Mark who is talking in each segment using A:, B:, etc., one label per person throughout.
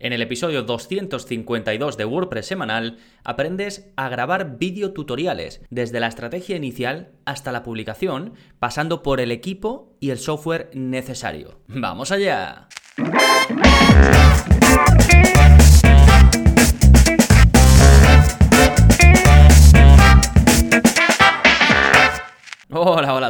A: En el episodio 252 de WordPress semanal aprendes a grabar videotutoriales desde la estrategia inicial hasta la publicación, pasando por el equipo y el software necesario. ¡Vamos allá!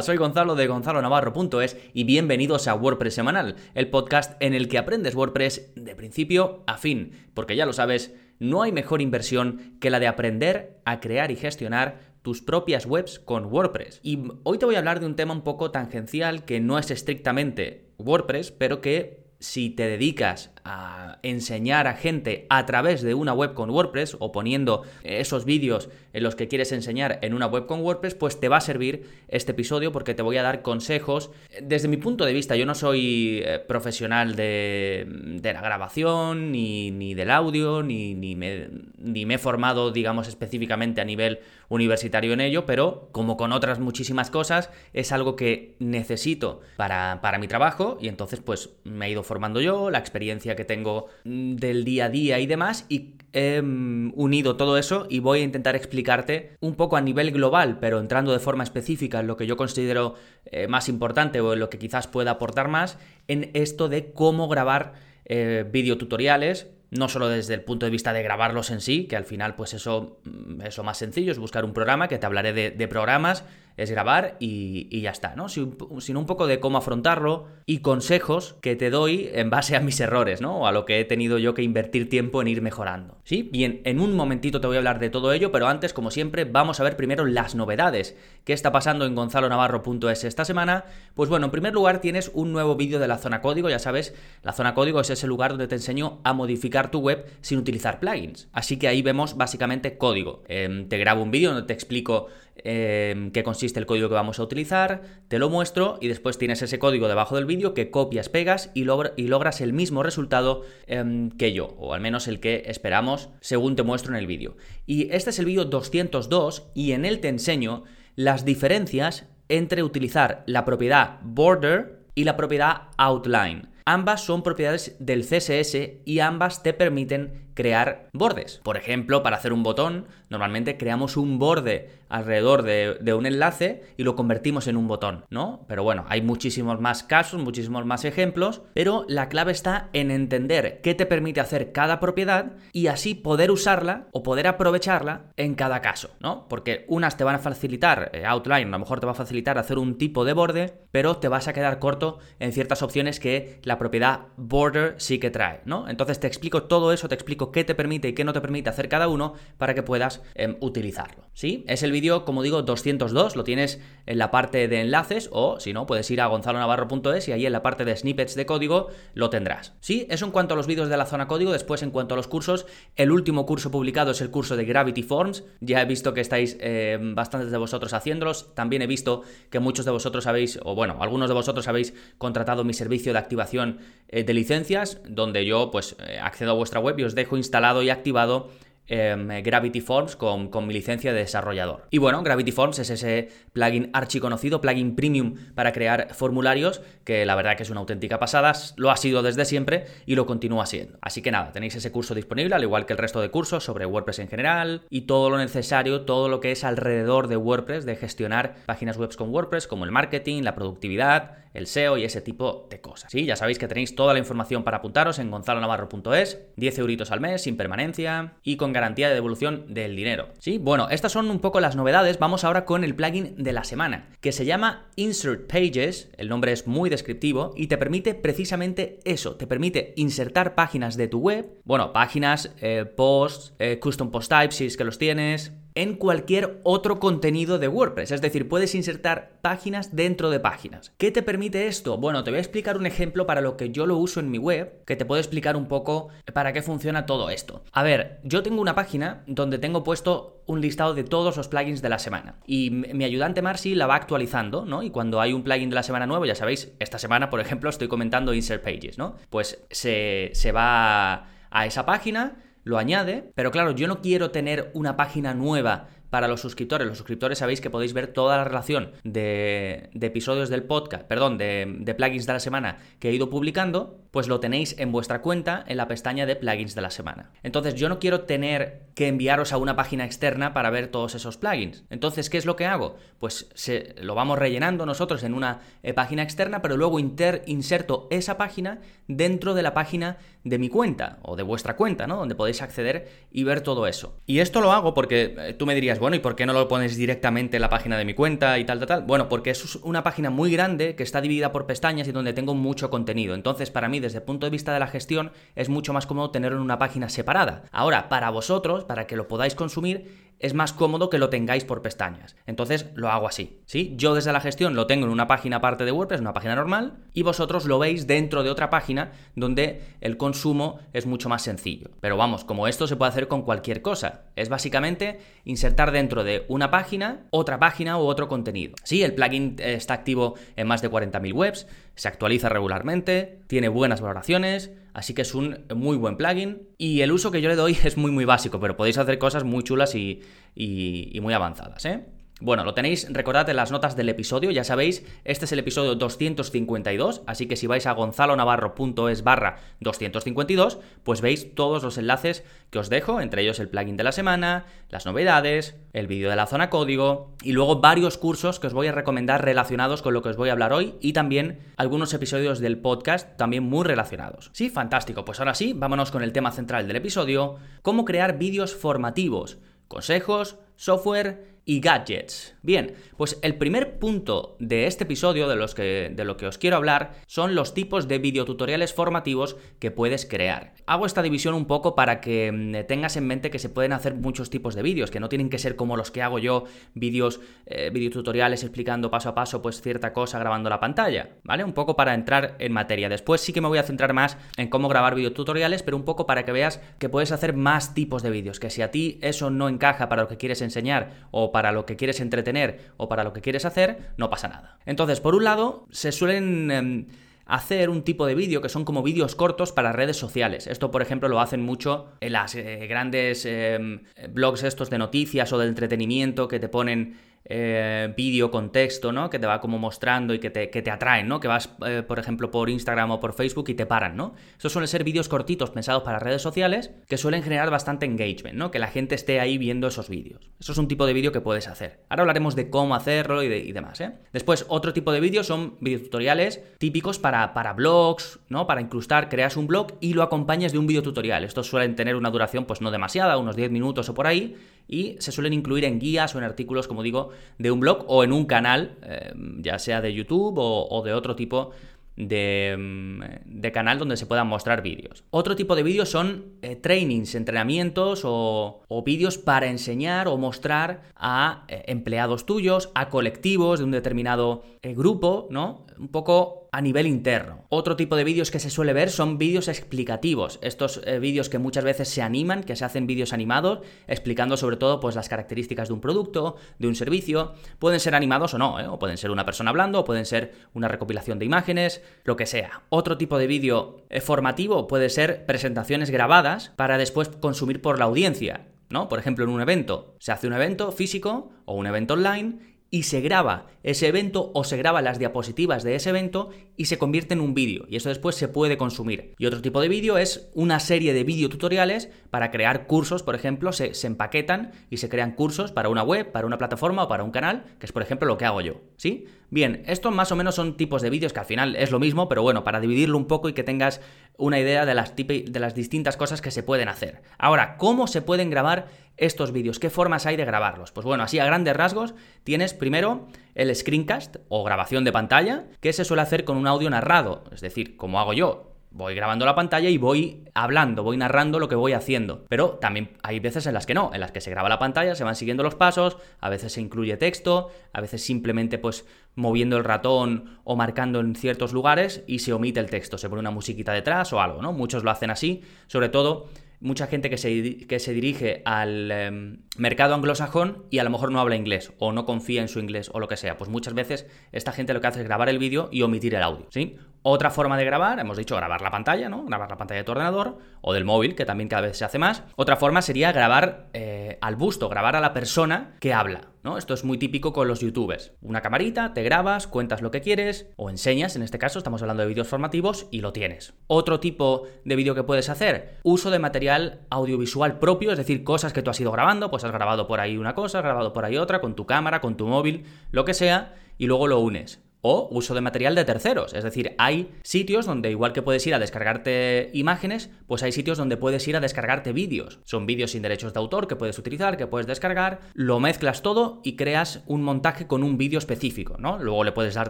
A: Soy Gonzalo de gonzalonavarro.es y bienvenidos a WordPress Semanal, el podcast en el que aprendes WordPress de principio a fin, porque ya lo sabes, no hay mejor inversión que la de aprender a crear y gestionar tus propias webs con WordPress. Y hoy te voy a hablar de un tema un poco tangencial que no es estrictamente WordPress, pero que si te dedicas a enseñar a gente a través de una web con WordPress o poniendo esos vídeos en los que quieres enseñar en una web con WordPress, pues te va a servir este episodio porque te voy a dar consejos. Desde mi punto de vista, yo no soy eh, profesional de, la grabación, ni, del audio, ni, ni, me, ni me he formado, digamos, específicamente a nivel universitario en ello, pero como con otras muchísimas cosas, es algo que necesito para, para mi trabajo y entonces pues me he ido formando yo, la experiencia que tengo mm, del día a día y demás, y he mm, unido todo eso y voy a intentar explicarte un poco a nivel global, pero entrando de forma específica en lo que yo considero eh, más importante o en lo que quizás pueda aportar más, en esto de cómo grabar eh, videotutoriales no solo desde el punto de vista de grabarlos en sí, que al final pues eso, mm, eso más sencillo, es buscar un programa, que te hablaré de, programas, es grabar y, ya está, ¿no? Sino un poco de cómo afrontarlo y consejos que te doy en base a mis errores, ¿no? O a lo que he tenido yo que invertir tiempo en ir mejorando. ¿Sí? Bien, en un momentito te voy a hablar de todo ello, pero antes, como siempre, vamos a ver primero las novedades. ¿Qué está pasando en gonzalonavarro.es esta semana? Pues bueno, en primer lugar tienes un nuevo vídeo de la zona código, ya sabes, la zona código es ese lugar donde te enseño a modificar tu web sin utilizar plugins. Así que ahí vemos básicamente código. Em, te grabo un vídeo donde te explico em, qué consiste el código que vamos a utilizar, te lo muestro y después tienes ese código debajo del vídeo que copias, pegas y, y logras el mismo resultado em, que yo, o al menos el que esperamos según te muestro en el vídeo. Y este es el vídeo 202 y en él te enseño las diferencias entre utilizar la propiedad border y la propiedad outline. Ambas son propiedades del CSS y ambas te permiten crear bordes. Por ejemplo, para hacer un botón, normalmente creamos un borde alrededor de, un enlace y lo convertimos en un botón, ¿no? Pero bueno, hay muchísimos más casos, muchísimos más ejemplos, pero la clave está en entender qué te permite hacer cada propiedad y así poder usarla o poder aprovecharla en cada caso, ¿no? Porque unas te van a facilitar, eh, Outline a lo mejor te va a facilitar hacer un tipo de borde, pero te vas a quedar corto en ciertas opciones que la propiedad border sí que trae, ¿no? Entonces te explico todo eso, te explico qué te permite y qué no te permite hacer cada uno para que puedas em, utilizarlo. ¿Sí? Es el vídeo, como digo, 202, lo tienes en la parte de enlaces o si no, puedes ir a gonzalonavarro.es y ahí en la parte de snippets de código lo tendrás. ¿Sí? Eso en cuanto a los vídeos de la zona código, después en cuanto a los cursos, el último curso publicado es el curso de Gravity Forms, ya he visto que estáis em, bastantes de vosotros haciéndolos, también he visto que muchos de vosotros habéis, o bueno, algunos de vosotros habéis contratado mi servicio de activación eh, de licencias, donde yo pues eh, accedo a vuestra web y os dejo instalado y activado Em, Gravity Forms con, mi licencia de desarrollador. Y bueno, Gravity Forms es ese plugin archiconocido, plugin premium para crear formularios, que la verdad que es una auténtica pasada, lo ha sido desde siempre y lo continúa siendo. Así que nada, tenéis ese curso disponible, al igual que el resto de cursos sobre WordPress en general y todo lo necesario, todo lo que es alrededor de WordPress, de gestionar páginas web con WordPress, como el marketing, la productividad, el SEO y ese tipo de cosas. Sí, ya sabéis que tenéis toda la información para apuntaros en gonzalonavarro.es, 10 euritos al mes, sin permanencia y con garantía de devolución del dinero. Sí, bueno, estas son un poco las novedades. Vamos ahora con el plugin de la semana, que se llama Insert Pages. El nombre es muy descriptivo y te permite precisamente eso. Te permite insertar páginas de tu web. Bueno, páginas, eh, posts, eh, custom post types si es que los tienes, en cualquier otro contenido de WordPress. Es decir, puedes insertar páginas dentro de páginas. ¿Qué te permite esto? Bueno, te voy a explicar un ejemplo para lo que yo lo uso en mi web, que te puedo explicar un poco para qué funciona todo esto. A ver, yo tengo una página donde tengo puesto un listado de todos los plugins de la semana. Y mi ayudante Marcy la va actualizando, ¿no? Y cuando hay un plugin de la semana nuevo, ya sabéis, esta semana, por ejemplo, estoy comentando Insert Pages, ¿no? Pues se, se va a esa página lo añade, pero claro, yo no quiero tener una página nueva para los suscriptores. Los suscriptores sabéis que podéis ver toda la relación de, episodios del podcast, perdón, de, de, plugins de la semana que he ido publicando, pues lo tenéis en vuestra cuenta en la pestaña de plugins de la semana. Entonces yo no quiero tener que enviaros a una página externa para ver todos esos plugins. Entonces, ¿qué es lo que hago? Pues se, lo vamos rellenando nosotros en una eh, página externa, pero luego inter, inserto esa página dentro de la página de mi cuenta o de vuestra cuenta, ¿no? Donde podéis acceder y ver todo eso. Y esto lo hago porque eh, tú me dirías, bueno, ¿y por qué no lo pones directamente en la página de mi cuenta y tal, tal, tal? Bueno, porque es una página muy grande que está dividida por pestañas y donde tengo mucho contenido. Entonces, para mí, desde el punto de vista de la gestión, es mucho más cómodo tenerlo en una página separada. Ahora, para vosotros, para que lo podáis consumir, es más cómodo que lo tengáis por pestañas. Entonces lo hago así, ¿sí? Yo desde la gestión lo tengo en una página aparte de WordPress, una página normal, y vosotros lo veis dentro de otra página donde el consumo es mucho más sencillo. Pero vamos, como esto se puede hacer con cualquier cosa. Es básicamente insertar dentro de una página otra página u otro contenido. Sí, el plugin está activo en más de 40.000 webs, se actualiza regularmente, tiene buenas valoraciones, así que es un muy buen plugin y el uso que yo le doy es muy muy básico, pero podéis hacer cosas muy chulas y, y muy avanzadas, ¿eh? Bueno, lo tenéis, recordad en las notas del episodio, ya sabéis, este es el episodio 252, así que si vais a gonzalonavarro.es barra 252, pues veis todos los enlaces que os dejo, entre ellos el plugin de la semana, las novedades, el vídeo de la zona código y luego varios cursos que os voy a recomendar relacionados con lo que os voy a hablar hoy y también algunos episodios del podcast también muy relacionados. Sí, fantástico, pues ahora sí, vámonos con el tema central del episodio, cómo crear vídeos formativos, consejos, software y gadgets. Bien, pues el primer punto de este episodio de, los que, de lo que os quiero hablar son los tipos de videotutoriales formativos que puedes crear. Hago esta división un poco para que mm, tengas en mente que se pueden hacer muchos tipos de vídeos, que no tienen que ser como los que hago yo, vídeos, eh, videotutoriales explicando paso a paso pues cierta cosa grabando la pantalla, ¿vale? Un poco para entrar en materia. Después sí que me voy a centrar más en cómo grabar videotutoriales, pero un poco para que veas que puedes hacer más tipos de vídeos, que si a ti eso no encaja para lo que quieres enseñar o para lo que quieres entretener o para lo que quieres hacer, no pasa nada. Entonces, por un lado, se suelen... Em, hacer un tipo de vídeo que son como vídeos cortos para redes sociales. Esto, por ejemplo, lo hacen mucho en las eh, grandes em, blogs estos de noticias o de entretenimiento que te ponen eh, vídeo con texto, ¿no? Que te va como mostrando y que te, que te atraen, ¿no? Que vas, eh, por ejemplo, por Instagram o por Facebook y te paran, ¿no? Estos suelen ser vídeos cortitos pensados para redes sociales que suelen generar bastante engagement, ¿no? Que la gente esté ahí viendo esos vídeos. Eso es un tipo de vídeo que puedes hacer. Ahora hablaremos de cómo hacerlo y, demás, ¿eh? Después, otro tipo de vídeos son videotutoriales típicos para, para blogs, ¿no? Para incrustar, creas un blog y lo acompañas de un videotutorial. Estos suelen tener una duración, pues no demasiada, unos 10 minutos o por ahí, y se suelen incluir en guías o en artículos, como digo, de un blog o en un canal, eh, ya sea de YouTube o, de otro tipo de, mm, de, canal donde se puedan mostrar vídeos. Otro tipo de vídeos son eh, trainings, entrenamientos o, vídeos para enseñar o mostrar a eh, empleados tuyos, a colectivos de un determinado grupo, ¿no? Un poco a nivel interno. Otro tipo de vídeos que se suele ver son vídeos explicativos. Estos eh, vídeos que muchas veces se animan, que se hacen vídeos animados, explicando sobre todo pues, las características de un producto, de un servicio. Pueden ser animados o no, ¿eh? o pueden ser una persona hablando, o pueden ser una recopilación de imágenes, lo que sea. Otro tipo de vídeo eh, formativo puede ser presentaciones grabadas para después consumir por la audiencia. ¿no? Por ejemplo, en un evento. Se hace un evento físico o un evento online y se graba ese evento o se graba las diapositivas de ese evento y se convierte en un vídeo y eso después se puede consumir. Y otro tipo de vídeo es una serie de videotutoriales para crear cursos, por ejemplo, se, se, empaquetan y se crean cursos para una web, para una plataforma o para un canal, que es por ejemplo lo que hago yo, ¿sí? Bien, estos más o menos son tipos de vídeos que al final es lo mismo, pero bueno, para dividirlo un poco y que tengas una idea de las, de las distintas cosas que se pueden hacer. Ahora, ¿cómo se pueden grabar estos vídeos? ¿Qué formas hay de grabarlos? Pues bueno, así a grandes rasgos tienes primero el screencast o grabación de pantalla, que se suele hacer con un audio narrado, es decir, como hago yo, voy grabando la pantalla y voy hablando, voy narrando lo que voy haciendo. Pero también hay veces en las que no, en las que se graba la pantalla, se van siguiendo los pasos, a veces se incluye texto, a veces simplemente pues moviendo el ratón o marcando en ciertos lugares y se omite el texto, se pone una musiquita detrás o algo, ¿no? Muchos lo hacen así, sobre todo mucha gente que se, que se dirige al em, mercado anglosajón y a lo mejor no habla inglés o no confía en su inglés o lo que sea. Pues muchas veces esta gente lo que hace es grabar el vídeo y omitir el audio, ¿sí? Otra forma de grabar, hemos dicho grabar la pantalla, ¿no? Grabar la pantalla de tu ordenador o del móvil, que también cada vez se hace más. Otra forma sería grabar eh, al busto, grabar a la persona que habla. ¿No? Esto es muy típico con los youtubers. Una camarita, te grabas, cuentas lo que quieres o enseñas, en este caso estamos hablando de vídeos formativos y lo tienes. Otro tipo de vídeo que puedes hacer, uso de material audiovisual propio, es decir, cosas que tú has ido grabando, pues has grabado por ahí una cosa, has grabado por ahí otra, con tu cámara, con tu móvil, lo que sea, y luego lo unes o uso de material de terceros. Es decir, hay sitios donde igual que puedes ir a descargarte imágenes, pues hay sitios donde puedes ir a descargarte vídeos. Son vídeos sin derechos de autor que puedes utilizar, que puedes descargar, lo mezclas todo y creas un montaje con un vídeo específico, ¿no? Luego le puedes dar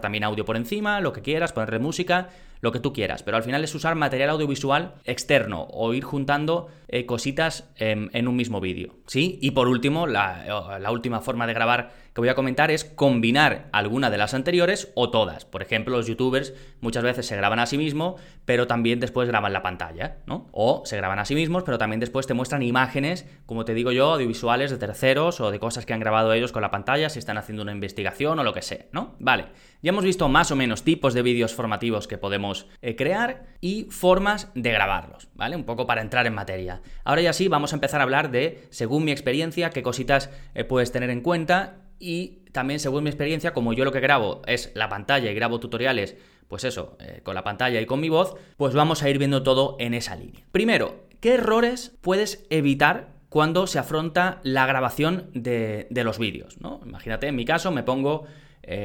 A: también audio por encima, lo que quieras, ponerle música, lo que tú quieras, pero al final es usar material audiovisual externo o ir juntando eh, cositas en, un mismo vídeo, ¿sí? Y por último, la, la última forma de grabar que voy a comentar es combinar alguna de las anteriores o todas. Por ejemplo, los youtubers muchas veces se graban a sí mismos, pero también después graban la pantalla, ¿no? O se graban a sí mismos, pero también después te muestran imágenes, como te digo yo, audiovisuales de terceros o de cosas que han grabado ellos con la pantalla, si están haciendo una investigación o lo que sea, ¿no? Vale, ya hemos visto más o menos tipos de vídeos formativos que podemos eh, crear y formas de grabarlos, ¿vale? Un poco para entrar en materia. Ahora ya sí, vamos a empezar a hablar de, según mi experiencia, qué cositas eh, puedes tener en cuenta y también según mi experiencia, como yo lo que grabo es la pantalla y grabo tutoriales, pues eso, eh, con la pantalla y con mi voz, pues vamos a ir viendo todo en esa línea. Primero, ¿qué errores puedes evitar cuando se afronta la grabación de, los vídeos? ¿no? Imagínate, en mi caso me pongo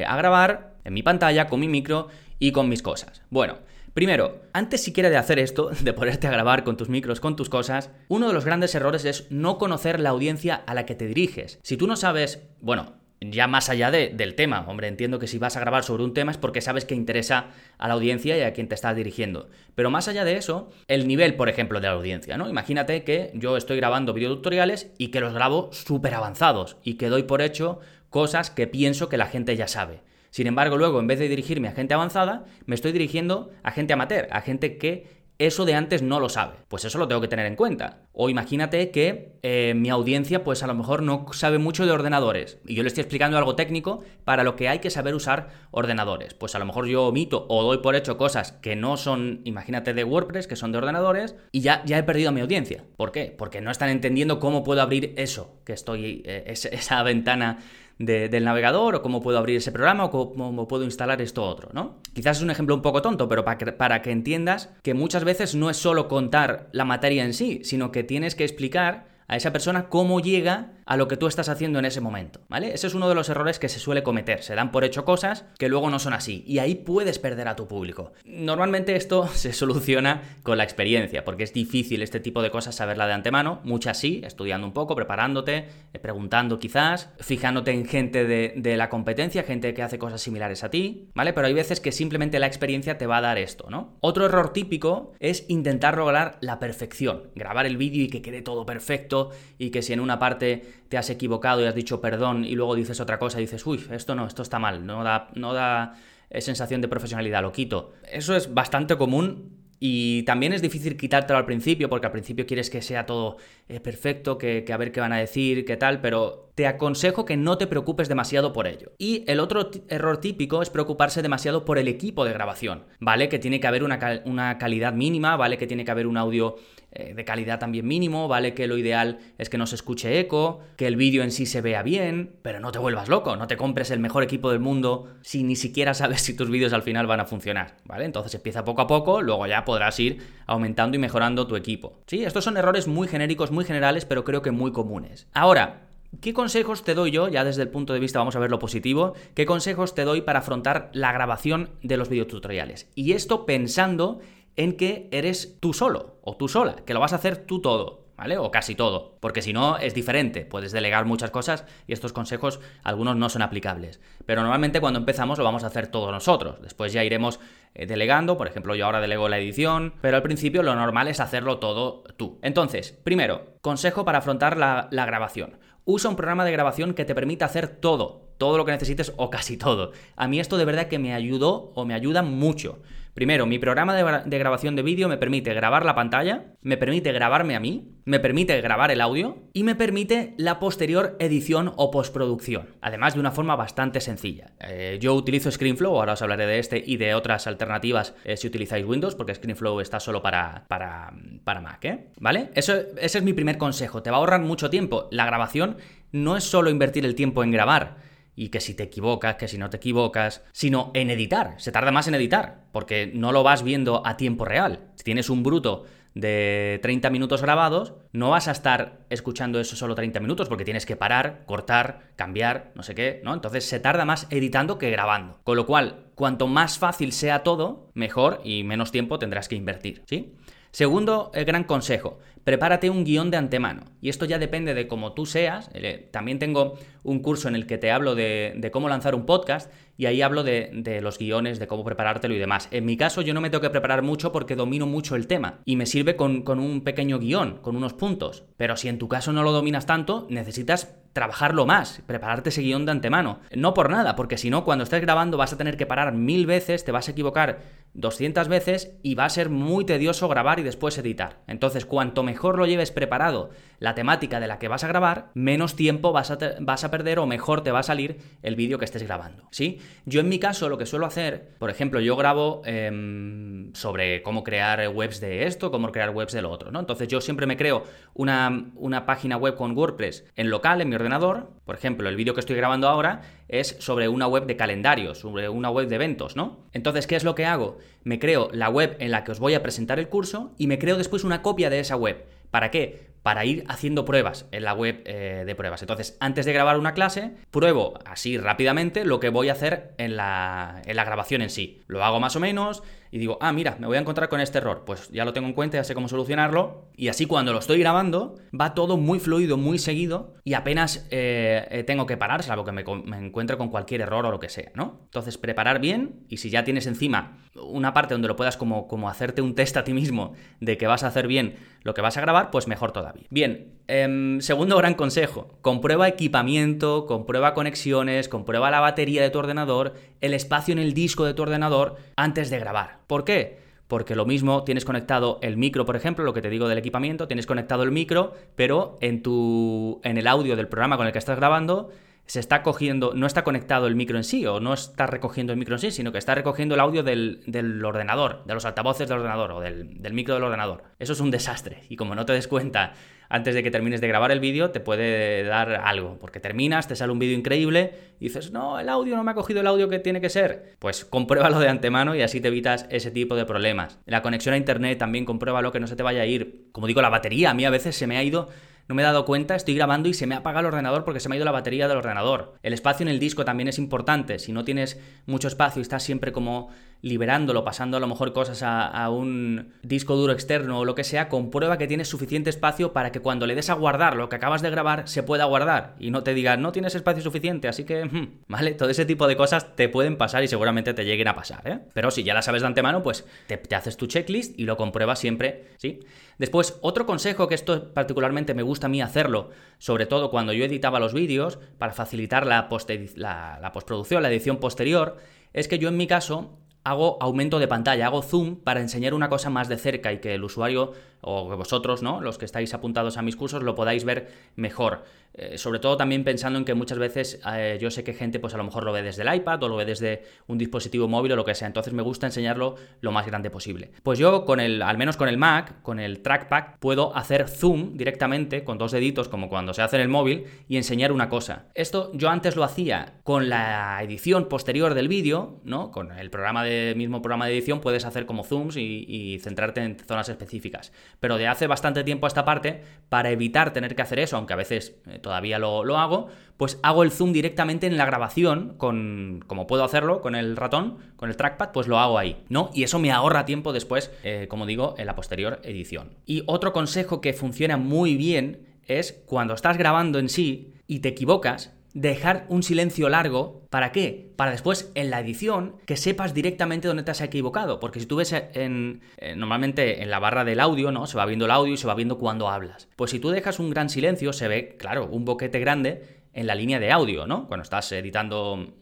A: a grabar en mi pantalla con mi micro y con mis cosas. Bueno, Primero, antes siquiera de hacer esto, de ponerte a grabar con tus micros, con tus cosas, uno de los grandes errores es no conocer la audiencia a la que te diriges. Si tú no sabes, bueno, ya más allá del tema, hombre, entiendo que si vas a grabar sobre un tema es porque sabes que interesa a la audiencia y a quien te estás dirigiendo. Pero más allá de eso, el nivel, por ejemplo, de la audiencia, ¿no? Imagínate que yo estoy grabando videotutoriales y que los grabo súper avanzados y que doy por hecho cosas que pienso que la gente ya sabe. Sin embargo, luego, en vez de dirigirme a gente avanzada, me estoy dirigiendo a gente amateur, a gente que eso de antes no lo sabe. Pues eso lo tengo que tener en cuenta. O imagínate que eh, mi audiencia pues a lo mejor no sabe mucho de ordenadores y yo le estoy explicando algo técnico para lo que hay que saber usar ordenadores. Pues a lo mejor yo omito o doy por hecho cosas que no son, imagínate, de WordPress, que son de ordenadores y ya, ya he perdido a mi audiencia. ¿Por qué? Porque no están entendiendo cómo puedo abrir eso, que estoy, eh, esa ventana del navegador o cómo puedo abrir ese programa o cómo puedo instalar esto otro, ¿no? Quizás es un ejemplo un poco tonto, pero para que, para que entiendas que muchas veces no es solo contar la materia en sí, sino que tienes que explicar a esa persona cómo llega a lo que tú estás haciendo en ese momento, ¿vale? Ese es uno de los errores que se suele cometer, se dan por hecho cosas que luego no son así y ahí puedes perder a tu público. Normalmente esto se soluciona con la experiencia, porque es difícil este tipo de cosas saberla de antemano, muchas sí, estudiando un poco, preparándote, eh, preguntando quizás, fijándote en gente de, de la competencia, gente que hace cosas similares a ti, ¿vale? Pero hay veces que simplemente la experiencia te va a dar esto, ¿no? Otro error típico es intentar lograr la perfección, grabar el vídeo y que quede todo perfecto y que si en una parte te has equivocado y has dicho perdón y luego dices otra cosa y dices, uy, esto no, esto está mal, no da, no da eh, sensación de profesionalidad, lo quito. Eso es bastante común y también es difícil quitártelo al principio, porque al principio quieres que sea todo eh, perfecto, que, a ver qué van a decir, qué tal, pero te aconsejo que no te preocupes demasiado por ello. Y el otro error típico es preocuparse demasiado por el equipo de grabación, ¿vale? Que tiene que haber una, una calidad mínima, ¿vale? Que tiene que haber un audio de calidad también mínimo, ¿vale? Que lo ideal es que no se escuche eco, que el vídeo en sí se vea bien, pero no te vuelvas loco, no te compres el mejor equipo del mundo si ni siquiera sabes si tus vídeos al final van a funcionar, ¿vale? Entonces empieza poco a poco, luego ya podrás ir aumentando y mejorando tu equipo. Sí, estos son errores muy genéricos, muy generales, pero creo que muy comunes. Ahora, ¿Qué consejos te doy yo, ya desde el punto de vista, vamos a ver lo positivo, qué consejos te doy para afrontar la grabación de los videotutoriales? Y esto pensando en que eres tú solo o tú sola, que lo vas a hacer tú todo, ¿vale? O casi todo, porque si no es diferente, puedes delegar muchas cosas y estos consejos algunos no son aplicables. Pero normalmente cuando empezamos lo vamos a hacer todos nosotros, después ya iremos eh, delegando, por ejemplo yo ahora delego la edición, pero al principio lo normal es hacerlo todo tú. Entonces, primero, consejo para afrontar la, la grabación. Usa un programa de grabación que te permita hacer todo, todo lo que necesites o casi todo. A mí esto de verdad que me ayudó o me ayuda mucho Primero, mi programa de, grabación de vídeo me permite grabar la pantalla, me permite grabarme a mí, me permite grabar el audio y me permite la posterior edición o postproducción. Además de una forma bastante sencilla. Eh, yo utilizo ScreenFlow, ahora os hablaré de este y de otras alternativas eh, si utilizáis Windows, porque ScreenFlow está solo para, para, para Mac, ¿eh? ¿Vale? Eso, ese es mi primer consejo. Te va a ahorrar mucho tiempo. La grabación no es solo invertir el tiempo en grabar y que si te equivocas, que si no te equivocas, sino en editar. Se tarda más en editar, porque no lo vas viendo a tiempo real. Si tienes un bruto de 30 minutos grabados, no vas a estar escuchando eso solo 30 minutos porque tienes que parar, cortar, cambiar, no sé qué, ¿no? Entonces se tarda más editando que grabando. Con lo cual, cuanto más fácil sea todo, mejor y menos tiempo tendrás que invertir, ¿sí? Segundo el gran consejo, prepárate un guion de antemano. Y esto ya depende de cómo tú seas. Eh, también tengo un curso en el que te hablo de, cómo lanzar un podcast y ahí hablo de, los guiones, de cómo preparártelo y demás. En mi caso yo no me tengo que preparar mucho porque domino mucho el tema y me sirve con, un pequeño guion, con unos puntos. Pero si en tu caso no lo dominas tanto, necesitas trabajarlo más, prepararte ese guion de antemano. No por nada, porque si no, cuando estés grabando vas a tener que parar mil veces, te vas a equivocar 200 veces y va a ser muy tedioso grabar y después editar. Entonces, cuanto mejor lo lleves preparado la temática de la que vas a grabar, menos tiempo vas a, vas a perder o mejor te va a salir el vídeo que estés grabando. ¿sí? Yo en mi caso lo que suelo hacer, por ejemplo, yo grabo em, sobre cómo crear webs de esto, cómo crear webs de lo otro. ¿no? Entonces yo siempre me creo una, una página web con WordPress en local, en mi ordenador. Por ejemplo, el vídeo que estoy grabando ahora es sobre una web de calendarios, sobre una web de eventos, ¿no? Entonces, ¿qué es lo que hago? Me creo la web en la que os voy a presentar el curso y me creo después una copia de esa web. ¿Para qué? Para ir haciendo pruebas en la web eh, de pruebas. Entonces, antes de grabar una clase, pruebo así rápidamente lo que voy a hacer en la, en la grabación en sí. Lo hago más o menos, y digo, ah, mira, me voy a encontrar con este error, pues ya lo tengo en cuenta, ya sé cómo solucionarlo, y así cuando lo estoy grabando va todo muy fluido, muy seguido, y apenas eh, tengo que parar, salvo que me, me encuentre con cualquier error o lo que sea, ¿no? Entonces, preparar bien, y si ya tienes encima una parte donde lo puedas como, como hacerte un test a ti mismo de que vas a hacer bien lo que vas a grabar, pues mejor todavía. Bien, em, segundo gran consejo, comprueba equipamiento, comprueba conexiones, comprueba la batería de tu ordenador, el espacio en el disco de tu ordenador antes de grabar. ¿Por qué? Porque lo mismo tienes conectado el micro, por ejemplo, lo que te digo del equipamiento, tienes conectado el micro, pero en tu en el audio del programa con el que estás grabando se está cogiendo, no está conectado el micro en sí, o no está recogiendo el micro en sí, sino que está recogiendo el audio del, ordenador, de los altavoces del ordenador o del, del, micro del ordenador. Eso es un desastre. Y como no te des cuenta antes de que termines de grabar el vídeo, te puede dar algo, porque terminas, te sale un vídeo increíble y dices, no, el audio no me ha cogido el audio que tiene que ser. Pues compruébalo de antemano y así te evitas ese tipo de problemas. La conexión a internet también compruébalo que no se te vaya a ir. Como digo, la batería, a mí a veces se me ha ido no me he dado cuenta, estoy grabando y se me apaga el ordenador porque se me ha ido la batería del ordenador. El espacio en el disco también es importante. Si no tienes mucho espacio y estás siempre como liberándolo, pasando a lo mejor cosas a, un disco duro externo o lo que sea, comprueba que tienes suficiente espacio para que cuando le des a guardar lo que acabas de grabar se pueda guardar y no te diga no tienes espacio suficiente, así que, hmm, ¿vale? Todo ese tipo de cosas te pueden pasar y seguramente te lleguen a pasar, ¿eh? Pero si ya la sabes de antemano, pues te, haces tu checklist y lo compruebas siempre, ¿sí? Después, otro consejo que esto particularmente me gusta a mí hacerlo, sobre todo cuando yo editaba los vídeos, para facilitar la, la, la postproducción, la edición posterior, es que yo en mi caso hago aumento de pantalla, hago zoom para enseñar una cosa más de cerca y que el usuario o que vosotros, ¿no? Los que estáis apuntados a mis cursos, lo podáis ver mejor. Eh, sobre todo también pensando en que muchas veces eh, yo sé que gente pues a lo mejor lo ve desde el iPad o lo ve desde un dispositivo móvil o lo que sea. Entonces me gusta enseñarlo lo más grande posible. Pues yo con el, al menos con el Mac, con el trackpad, puedo hacer zoom directamente con dos deditos como cuando se hace en el móvil y enseñar una cosa. Esto yo antes lo hacía con la edición posterior del vídeo, ¿no? Con el programa de mismo programa de edición puedes hacer como zooms y centrarte en zonas específicas pero de hace bastante tiempo a esta parte, para evitar tener que hacer eso, aunque a veces eh, todavía lo, hago, pues hago el zoom directamente en la grabación, con, como puedo hacerlo con el ratón, con el trackpad, pues lo hago ahí, ¿no? Y eso me ahorra tiempo después, eh, como digo, en la posterior edición. Y otro consejo que funciona muy bien es cuando estás grabando en sí y te equivocas, dejar un silencio largo. ¿Para qué? Para después en la edición que sepas directamente dónde te has equivocado. Porque si tú ves en, normalmente en la barra del audio, ¿no? Se va viendo el audio y se va viendo cuando hablas. Pues si tú dejas un gran silencio, se ve, claro, un boquete grande en la línea de audio, ¿no? Cuando estás editando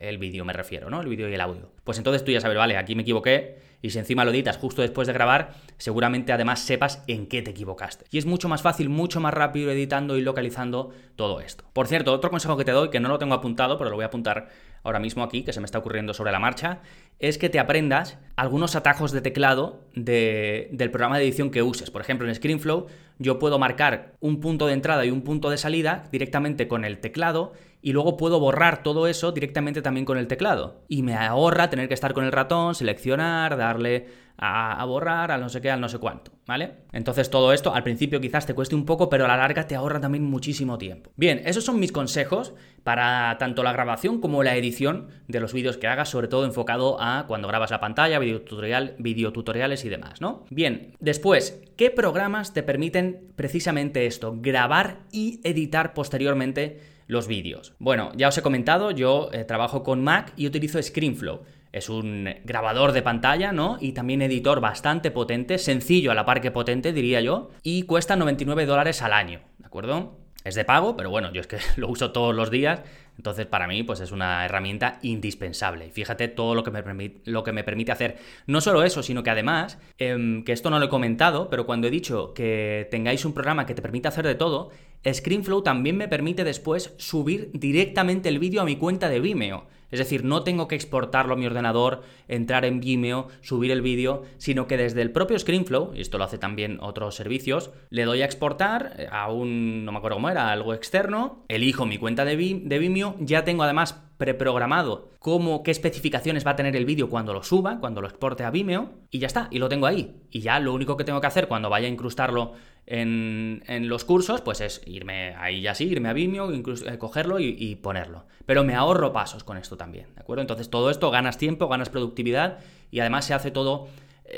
A: el, vídeo, me refiero, ¿no? El vídeo y el audio. Pues entonces tú ya sabes, vale, aquí me equivoqué, y si encima lo editas justo después de grabar, seguramente además sepas en qué te equivocaste. Y es mucho más fácil, mucho más rápido editando y localizando todo esto. Por cierto, otro consejo que te doy, que no lo tengo apuntado, pero lo voy a apuntar ahora mismo aquí, que se me está ocurriendo sobre la marcha, es que te aprendas algunos atajos de teclado del programa de edición que uses. Por ejemplo, en ScreenFlow yo puedo marcar un punto de entrada y un punto de salida directamente con el teclado y luego puedo borrar todo eso directamente también con el teclado. Y me ahorra tener que estar con el ratón, seleccionar, darle a, borrar, al no sé qué, al no sé cuánto, ¿vale? Entonces todo esto al principio quizás te cueste un poco, pero a la larga te ahorra también muchísimo tiempo. Bien, esos son mis consejos para tanto la grabación como la edición de los vídeos que hagas, sobre todo enfocado a cuando grabas la pantalla, videotutorial, videotutoriales y demás, ¿no? Bien, después, ¿qué programas te permiten precisamente esto? Grabar y editar posteriormente los vídeos. Bueno, ya os he comentado, yo eh, trabajo con Mac y utilizo ScreenFlow. Es un grabador de pantalla, ¿no? Y también editor bastante potente, sencillo a la par que potente, diría yo, y cuesta 99 dólares al año, ¿de acuerdo? Es de pago, pero bueno, yo es que lo uso todos los días, entonces para mí pues es una herramienta indispensable. Fíjate todo lo que me, permite, lo que me permite hacer. No solo eso, sino que además, em, que esto no lo he comentado, pero cuando he dicho que tengáis un programa que te permite hacer de todo, ScreenFlow también me permite después subir directamente el vídeo a mi cuenta de Vimeo. Es decir, no tengo que exportarlo a mi ordenador, entrar en Vimeo, subir el vídeo, sino que desde el propio ScreenFlow, y esto lo hace también otros servicios, le doy a exportar eh, a un, no me acuerdo cómo era, algo externo, elijo mi cuenta de, Vimeo, ya tengo además preprogramado cómo, qué especificaciones va a tener el vídeo cuando lo suba, cuando lo exporte a Vimeo, y ya está, y lo tengo ahí. Y ya lo único que tengo que hacer cuando vaya a incrustarlo en, los cursos, pues es irme ahí ya sí, irme a Vimeo, eh, cogerlo y, ponerlo. Pero me ahorro pasos con esto también, ¿de acuerdo? Entonces todo esto ganas tiempo, ganas productividad y además se hace todo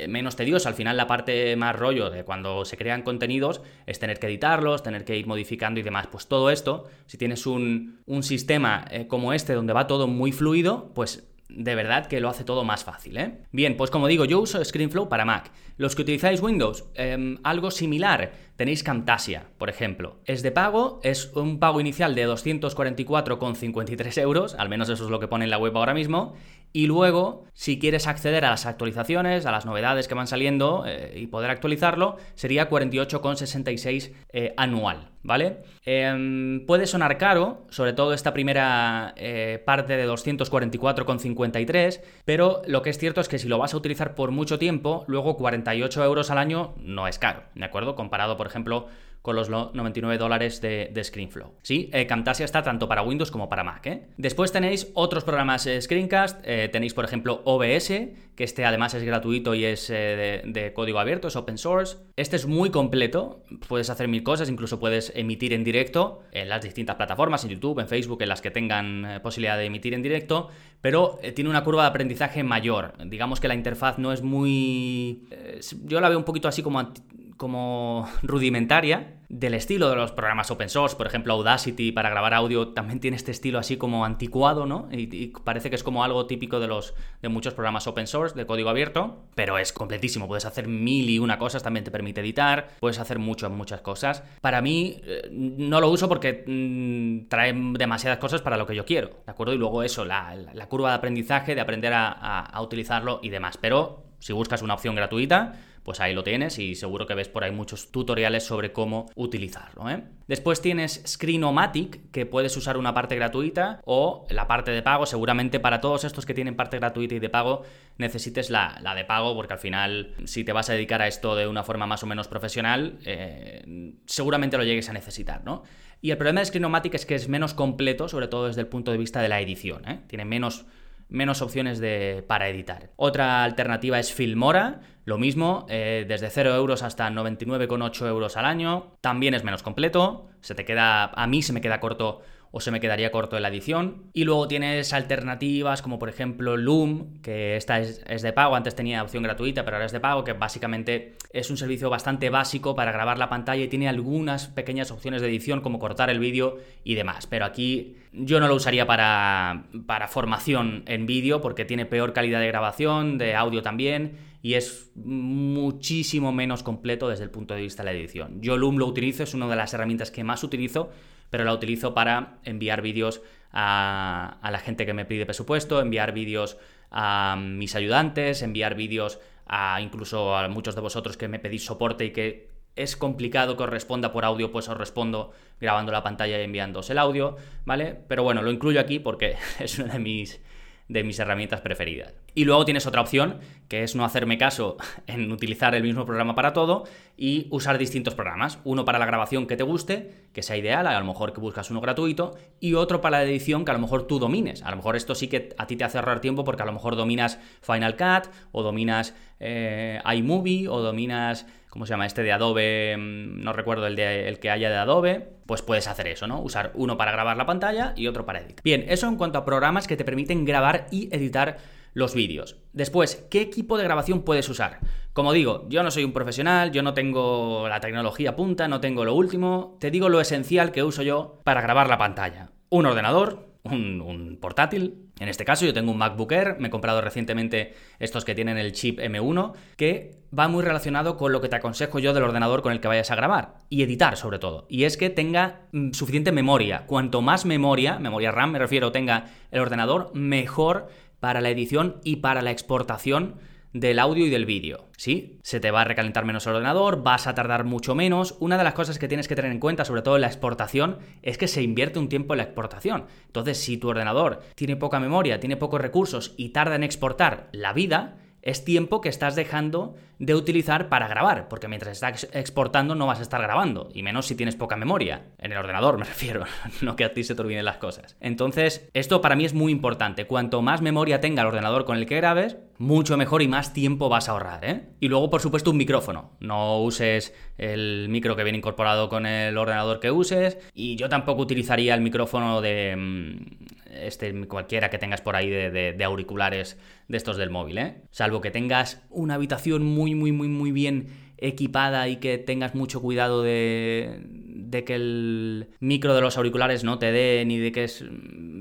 A: menos tedioso. Al final la parte más rollo de cuando se crean contenidos es tener que editarlos, tener que ir modificando y demás. Pues todo esto, si tienes un, sistema eh, como este donde va todo muy fluido, pues de verdad que lo hace todo más fácil, ¿eh? Bien, pues como digo, yo uso ScreenFlow para Mac. Los que utilizáis Windows, em, algo similar, tenéis Camtasia, por ejemplo. Es de pago, es un pago inicial de 244,53 euros, al menos eso es lo que pone en la web ahora mismo, y luego, si quieres acceder a las actualizaciones, a las novedades que van saliendo eh, y poder actualizarlo, sería 48,66 eh, anual, ¿vale? Em, puede sonar caro, sobre todo esta primera eh, parte de 244,53, pero lo que es cierto es que si lo vas a utilizar por mucho tiempo, luego 48 euros al año no es caro, ¿de acuerdo? Comparado, por ejemplo, con los 99 dólares de, ScreenFlow. Sí, eh, Camtasia está tanto para Windows como para Mac. ¿eh? Después tenéis otros programas eh, Screencast, tenéis por ejemplo OBS, que este además es gratuito y es de, código abierto, es open source. Este es muy completo, puedes hacer mil cosas, incluso puedes emitir en directo en las distintas plataformas, en YouTube, en Facebook, en las que tengan posibilidad de emitir en directo, pero tiene una curva de aprendizaje mayor. Digamos que la interfaz no es muy... yo la veo un poquito así como como rudimentaria del estilo de los programas open source. Por ejemplo, Audacity para grabar audio también tiene este estilo así como anticuado, ¿no? Y, parece que es como algo típico de los de muchos programas open source de código abierto, pero es completísimo. Puedes hacer mil y una cosas, también te permite editar, puedes hacer muchas, muchas cosas. Para mí, eh, no lo uso porque mm, trae demasiadas cosas para lo que yo quiero, ¿de acuerdo? Y luego eso, la, curva de aprendizaje, de aprender a utilizarlo y demás. Pero si buscas una opción gratuita, pues ahí lo tienes y seguro que ves por ahí muchos tutoriales sobre cómo utilizarlo. ¿eh? Después tienes Screenomatic, que puedes usar una parte gratuita o la parte de pago. Seguramente para todos estos que tienen parte gratuita y de pago, necesites la, de pago, porque al final, si te vas a dedicar a esto de una forma más o menos profesional, eh, seguramente lo llegues a necesitar, ¿no? Y el problema de Screenomatic es que es menos completo, sobre todo desde el punto de vista de la edición. ¿eh? Tiene menos menos opciones de, para editar. Otra alternativa es Filmora, lo mismo, eh, desde 0 euros hasta 99,8 euros al año, también es menos completo, se te queda, a mí se me queda corto o se me quedaría corto en la edición. Y luego tienes alternativas como por ejemplo Loom, que esta es, de pago, antes tenía opción gratuita, pero ahora es de pago, que básicamente es un servicio bastante básico para grabar la pantalla y tiene algunas pequeñas opciones de edición como cortar el vídeo y demás. Pero aquí yo no lo usaría para, para formación en vídeo porque tiene peor calidad de grabación, de audio también y es muchísimo menos completo desde el punto de vista de la edición. Yo Loom lo utilizo, es una de las herramientas que más utilizo, pero la utilizo para enviar vídeos a, la gente que me pide presupuesto, enviar vídeos a mis ayudantes, enviar vídeos a incluso a muchos de vosotros que me pedís soporte y que es complicado que os responda por audio, pues os respondo grabando la pantalla y enviándoos el audio, ¿vale? Pero bueno, lo incluyo aquí porque es una de mis, de mis herramientas preferidas. Y luego tienes otra opción, que es no hacerme caso en utilizar el mismo programa para todo y usar distintos programas. Uno para la grabación que te guste, que sea ideal, a lo mejor que buscas uno gratuito, y otro para la edición que a lo mejor tú domines. A lo mejor esto sí que a ti te hace ahorrar tiempo porque a lo mejor dominas Final Cut, o dominas eh, iMovie, o dominas ¿cómo se llama? Este de Adobe, mm, no recuerdo el, de, el que haya de Adobe, pues puedes hacer eso, ¿no? Usar uno para grabar la pantalla y otro para editar. Bien, eso en cuanto a programas que te permiten grabar y editar los vídeos. Después, ¿qué equipo de grabación puedes usar? Como digo, yo no soy un profesional, yo no tengo la tecnología punta, no tengo lo último, te digo lo esencial que uso yo para grabar la pantalla. Un ordenador, un, portátil. En este caso yo tengo un MacBook Air, me he comprado recientemente estos que tienen el chip M1, que va muy relacionado con lo que te aconsejo yo del ordenador con el que vayas a grabar y editar sobre todo. Y es que tenga mm, suficiente memoria. Cuanto más memoria, memoria RAM me refiero, tenga el ordenador, mejor para la edición y para la exportación del audio y del vídeo. ¿Sí? Se te va a recalentar menos el ordenador, vas a tardar mucho menos. Una de las cosas que tienes que tener en cuenta, sobre todo en la exportación, es que se invierte un tiempo en la exportación. Entonces, si tu ordenador tiene poca memoria, tiene pocos recursos y tarda en exportar la vida, es tiempo que estás dejando de utilizar para grabar, porque mientras estás exportando no vas a estar grabando, y menos si tienes poca memoria, en el ordenador me refiero, no que a ti se te olviden las cosas. Entonces, esto para mí es muy importante, cuanto más memoria tenga el ordenador con el que grabes, mucho mejor y más tiempo vas a ahorrar, ¿eh? Y luego, por supuesto, un micrófono, no uses el micro que viene incorporado con el ordenador que uses, y yo tampoco utilizaría el micrófono de mm, este, cualquiera que tengas por ahí de, auriculares de estos del móvil, ¿eh? Salvo que tengas una habitación muy, muy, muy, muy bien equipada y que tengas mucho cuidado de, de que el micro de los auriculares no te dé, ni de que es...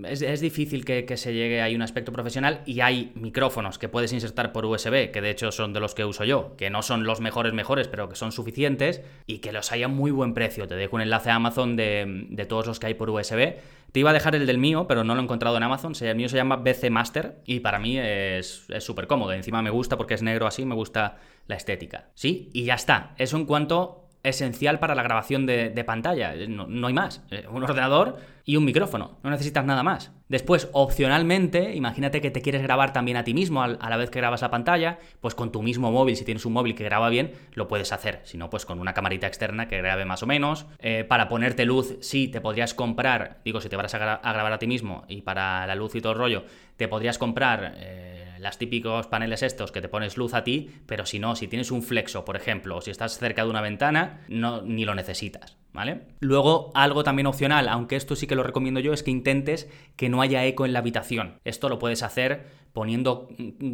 A: Es, difícil que, que, se llegue a un aspecto profesional y hay micrófonos que puedes insertar por USB, que de hecho son de los que uso yo, que no son los mejores mejores, pero que son suficientes y que los hay a muy buen precio. Te dejo un enlace a Amazon de, de todos los que hay por USB te iba a dejar el del mío, pero no lo he encontrado en Amazon. El mío se llama BC Master y para mí es súper cómodo. Encima me gusta porque es negro así, me gusta la estética. Sí, y ya está. Eso en cuanto esencial para la grabación de, pantalla. No, hay más. Eh, un ordenador y un micrófono. No necesitas nada más. Después, opcionalmente, imagínate que te quieres grabar también a ti mismo a la vez que grabas la pantalla, pues con tu mismo móvil, si tienes un móvil que graba bien, lo puedes hacer. Si no, pues con una camarita externa que grabe más o menos. Eh, para ponerte luz, sí, te podrías comprar, digo, si te vas a, grabar a ti mismo y para la luz y todo el rollo, te podrías comprar... Eh, las típicos paneles estos que te pones luz a ti, pero si no, si tienes un flexo, por ejemplo, o si estás cerca de una ventana, no, ni lo necesitas. ¿Vale? Luego, algo también opcional, aunque esto sí que lo recomiendo yo, es que intentes que no haya eco en la habitación. Esto lo puedes hacer poniendo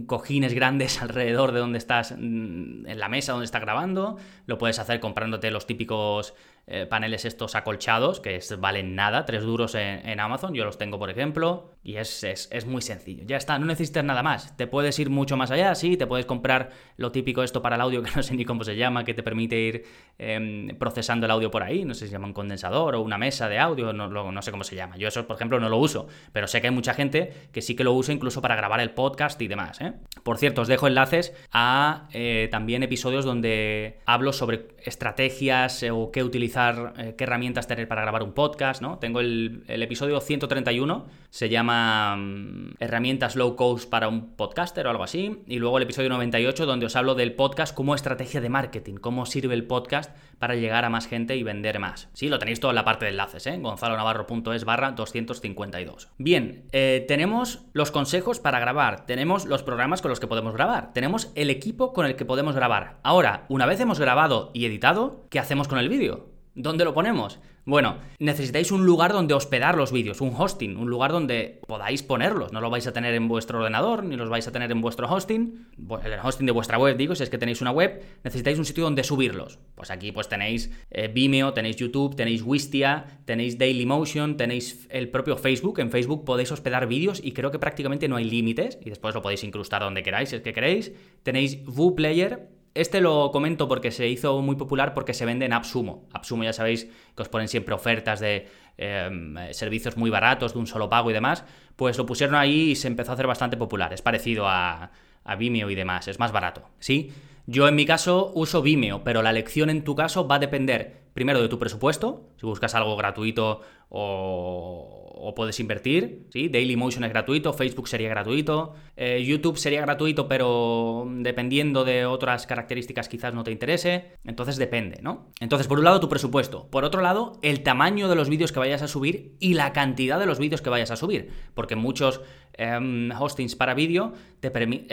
A: cojines grandes alrededor de donde estás, mm, en la mesa donde estás grabando. Lo puedes hacer comprándote los típicos eh, paneles estos acolchados, que valen nada, tres duros en, Amazon, yo los tengo por ejemplo, y es, es, muy sencillo. Ya está, no necesitas nada más. Te puedes ir mucho más allá, sí, te puedes comprar lo típico esto para el audio, que no sé ni cómo se llama, que te permite ir em, procesando el audio por ahí, no sé si se llama un condensador o una mesa de audio, no, no sé cómo se llama. Yo eso, por ejemplo, no lo uso, pero sé que hay mucha gente que sí que lo usa incluso para grabar el podcast y demás. ¿eh? Por cierto, os dejo enlaces a eh, también episodios donde hablo sobre estrategias o qué utilizar eh, qué herramientas tener para grabar un podcast, ¿no? Tengo el, episodio 131, se llama mm, Herramientas Low Cost para un podcaster o algo así, y luego el episodio 98 donde os hablo del podcast como estrategia de marketing, cómo sirve el podcast para llegar a más gente y vender más. Sí, lo tenéis todo en la parte de enlaces, ¿eh? gonzalonavarro.es barra 252. Bien, eh, tenemos los consejos para grabar, tenemos los programas con los que podemos grabar, tenemos el equipo con el que podemos grabar. Ahora, una vez hemos grabado y editado, ¿qué hacemos con el vídeo? ¿Dónde lo ponemos? Bueno, necesitáis un lugar donde hospedar los vídeos, un hosting, un lugar donde podáis ponerlos. No lo vais a tener en vuestro ordenador, ni los vais a tener en vuestro hosting, el hosting de vuestra web, digo, si es que tenéis una web, necesitáis un sitio donde subirlos. Pues aquí pues tenéis eh, Vimeo, tenéis YouTube, tenéis Wistia, tenéis Dailymotion, tenéis el propio Facebook. En Facebook podéis hospedar vídeos y creo que prácticamente no hay límites y después lo podéis incrustar donde queráis, si es que queréis. Tenéis VooPlayer, este lo comento porque se hizo muy popular porque se vende en AppSumo. AppSumo ya sabéis que os ponen siempre ofertas de em, servicios muy baratos, de un solo pago y demás. Pues lo pusieron ahí y se empezó a hacer bastante popular. Es parecido a, a Vimeo y demás, es más barato, ¿sí? Yo en mi caso uso Vimeo, pero la elección en tu caso va a depender primero de tu presupuesto, si buscas algo gratuito o, puedes invertir, ¿sí? Dailymotion es gratuito, Facebook sería gratuito, eh, YouTube sería gratuito, pero dependiendo de otras características quizás no te interese, entonces depende, ¿no? Entonces, por un lado, tu presupuesto, por otro lado, el tamaño de los vídeos que vayas a subir y la cantidad de los vídeos que vayas a subir, porque muchos em, hostings para vídeo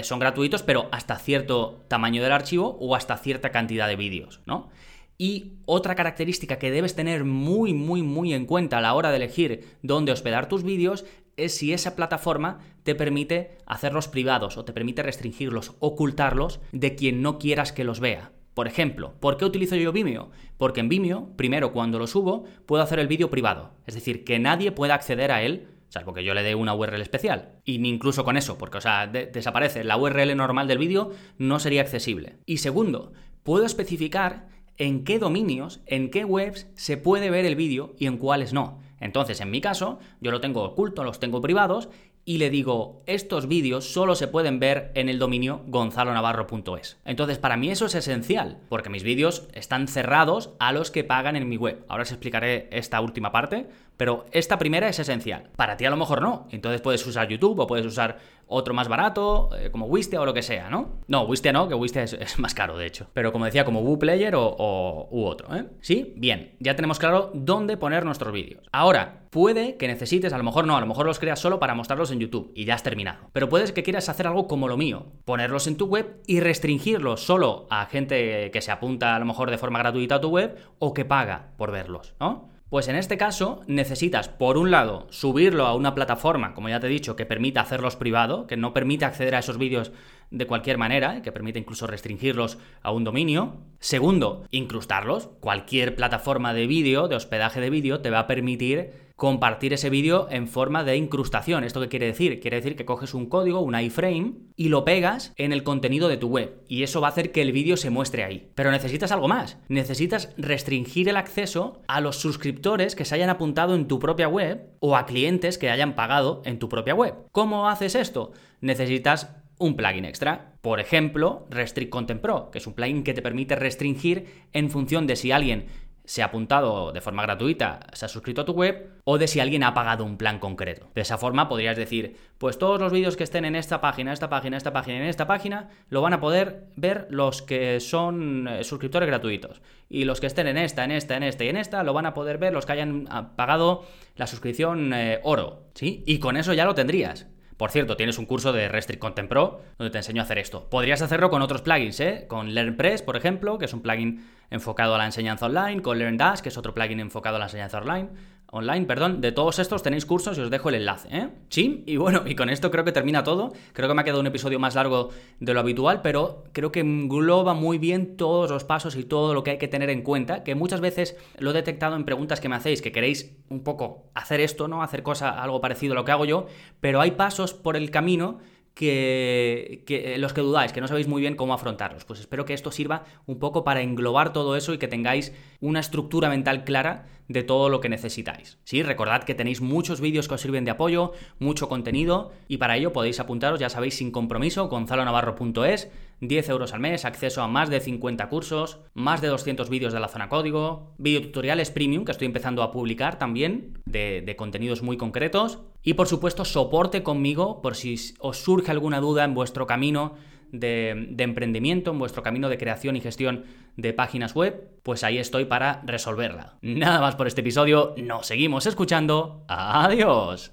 A: son gratuitos, pero hasta cierto tamaño del archivo o hasta cierta cantidad de vídeos, ¿no? Y otra característica que debes tener muy, muy, muy en cuenta a la hora de elegir dónde hospedar tus vídeos es si esa plataforma te permite hacerlos privados o te permite restringirlos, ocultarlos de quien no quieras que los vea. Por ejemplo, ¿por qué utilizo yo Vimeo? Porque en Vimeo, primero cuando lo subo, puedo hacer el vídeo privado, es decir, que nadie pueda acceder a él salvo que yo le dé una URL especial. Y ni incluso con eso, porque, o sea, desaparece. La URL normal del vídeo no sería accesible. Y segundo, puedo especificar en qué dominios, en qué webs se puede ver el vídeo y en cuáles no. Entonces, en mi caso, yo lo tengo oculto, los tengo privados y le digo, estos vídeos solo se pueden ver en el dominio gonzalonavarro.es. Entonces, para mí eso es esencial, porque mis vídeos están cerrados a los que pagan en mi web. Ahora os explicaré esta última parte, pero esta primera es esencial. Para ti a lo mejor no. Entonces puedes usar YouTube o puedes usar otro más barato, eh, como Wistia o lo que sea, ¿no? No, Wistia no, que Wistia es, más caro, de hecho. Pero como decía, como WooPlayer o, o u otro, ¿eh? ¿Sí? Bien, ya tenemos claro dónde poner nuestros vídeos. Ahora, puede que necesites, a lo mejor no, a lo mejor los creas solo para mostrarlos en YouTube y ya has terminado. Pero puedes que quieras hacer algo como lo mío, ponerlos en tu web y restringirlos solo a gente que se apunta a lo mejor de forma gratuita a tu web o que paga por verlos, ¿no? Pues en este caso necesitas, por un lado, subirlo a una plataforma, como ya te he dicho, que permita hacerlos privado, que no permite acceder a esos vídeos de cualquier manera, que permite incluso restringirlos a un dominio. Segundo, incrustarlos. Cualquier plataforma de vídeo, de hospedaje de vídeo, te va a permitir compartir ese vídeo en forma de incrustación. ¿Esto qué quiere decir? Quiere decir que coges un código, un iframe, y lo pegas en el contenido de tu web. Y eso va a hacer que el vídeo se muestre ahí. Pero necesitas algo más. Necesitas restringir el acceso a los suscriptores que se hayan apuntado en tu propia web o a clientes que hayan pagado en tu propia web. ¿Cómo haces esto? Necesitas un plugin extra. Por ejemplo, Restrict Content Pro, que es un plugin que te permite restringir en función de si alguien se ha apuntado de forma gratuita, se ha suscrito a tu web, o de si alguien ha pagado un plan concreto. De esa forma podrías decir, pues todos los vídeos que estén en esta página, esta página, esta página, en esta página, lo van a poder ver los que son eh, suscriptores gratuitos. Y los que estén en esta, en esta, en esta y en esta, lo van a poder ver los que hayan ah, pagado la suscripción eh, oro. ¿Sí? Y con eso ya lo tendrías. Por cierto, tienes un curso de Restrict Content Pro donde te enseño a hacer esto. Podrías hacerlo con otros plugins, ¿eh? Con LearnPress, por ejemplo, que es un plugin enfocado a la enseñanza online, con LearnDash, que es otro plugin enfocado a la enseñanza online, online, perdón. De todos estos tenéis cursos y os dejo el enlace, ¿eh? Sí, y bueno, y con esto creo que termina todo. Creo que me ha quedado un episodio más largo de lo habitual, pero creo que engloba muy bien todos los pasos y todo lo que hay que tener en cuenta, que muchas veces lo he detectado en preguntas que me hacéis, que queréis un poco hacer esto, ¿no? Hacer cosa, algo parecido a lo que hago yo, pero hay pasos por el camino que, que, los que dudáis, que no sabéis muy bien cómo afrontarlos. Pues espero que esto sirva un poco para englobar todo eso y que tengáis una estructura mental clara de todo lo que necesitáis. Sí, recordad que tenéis muchos vídeos que os sirven de apoyo, mucho contenido y para ello podéis apuntaros, ya sabéis, sin compromiso, gonzalonavarro.es, 10 euros al mes, acceso a más de 50 cursos, más de 200 vídeos de la zona código, videotutoriales premium que estoy empezando a publicar también, de contenidos muy concretos, y por supuesto soporte conmigo por si os surge alguna duda en vuestro camino de, emprendimiento, en vuestro camino de creación y gestión de páginas web, pues ahí estoy para resolverla. Nada más por este episodio, nos seguimos escuchando. Adiós.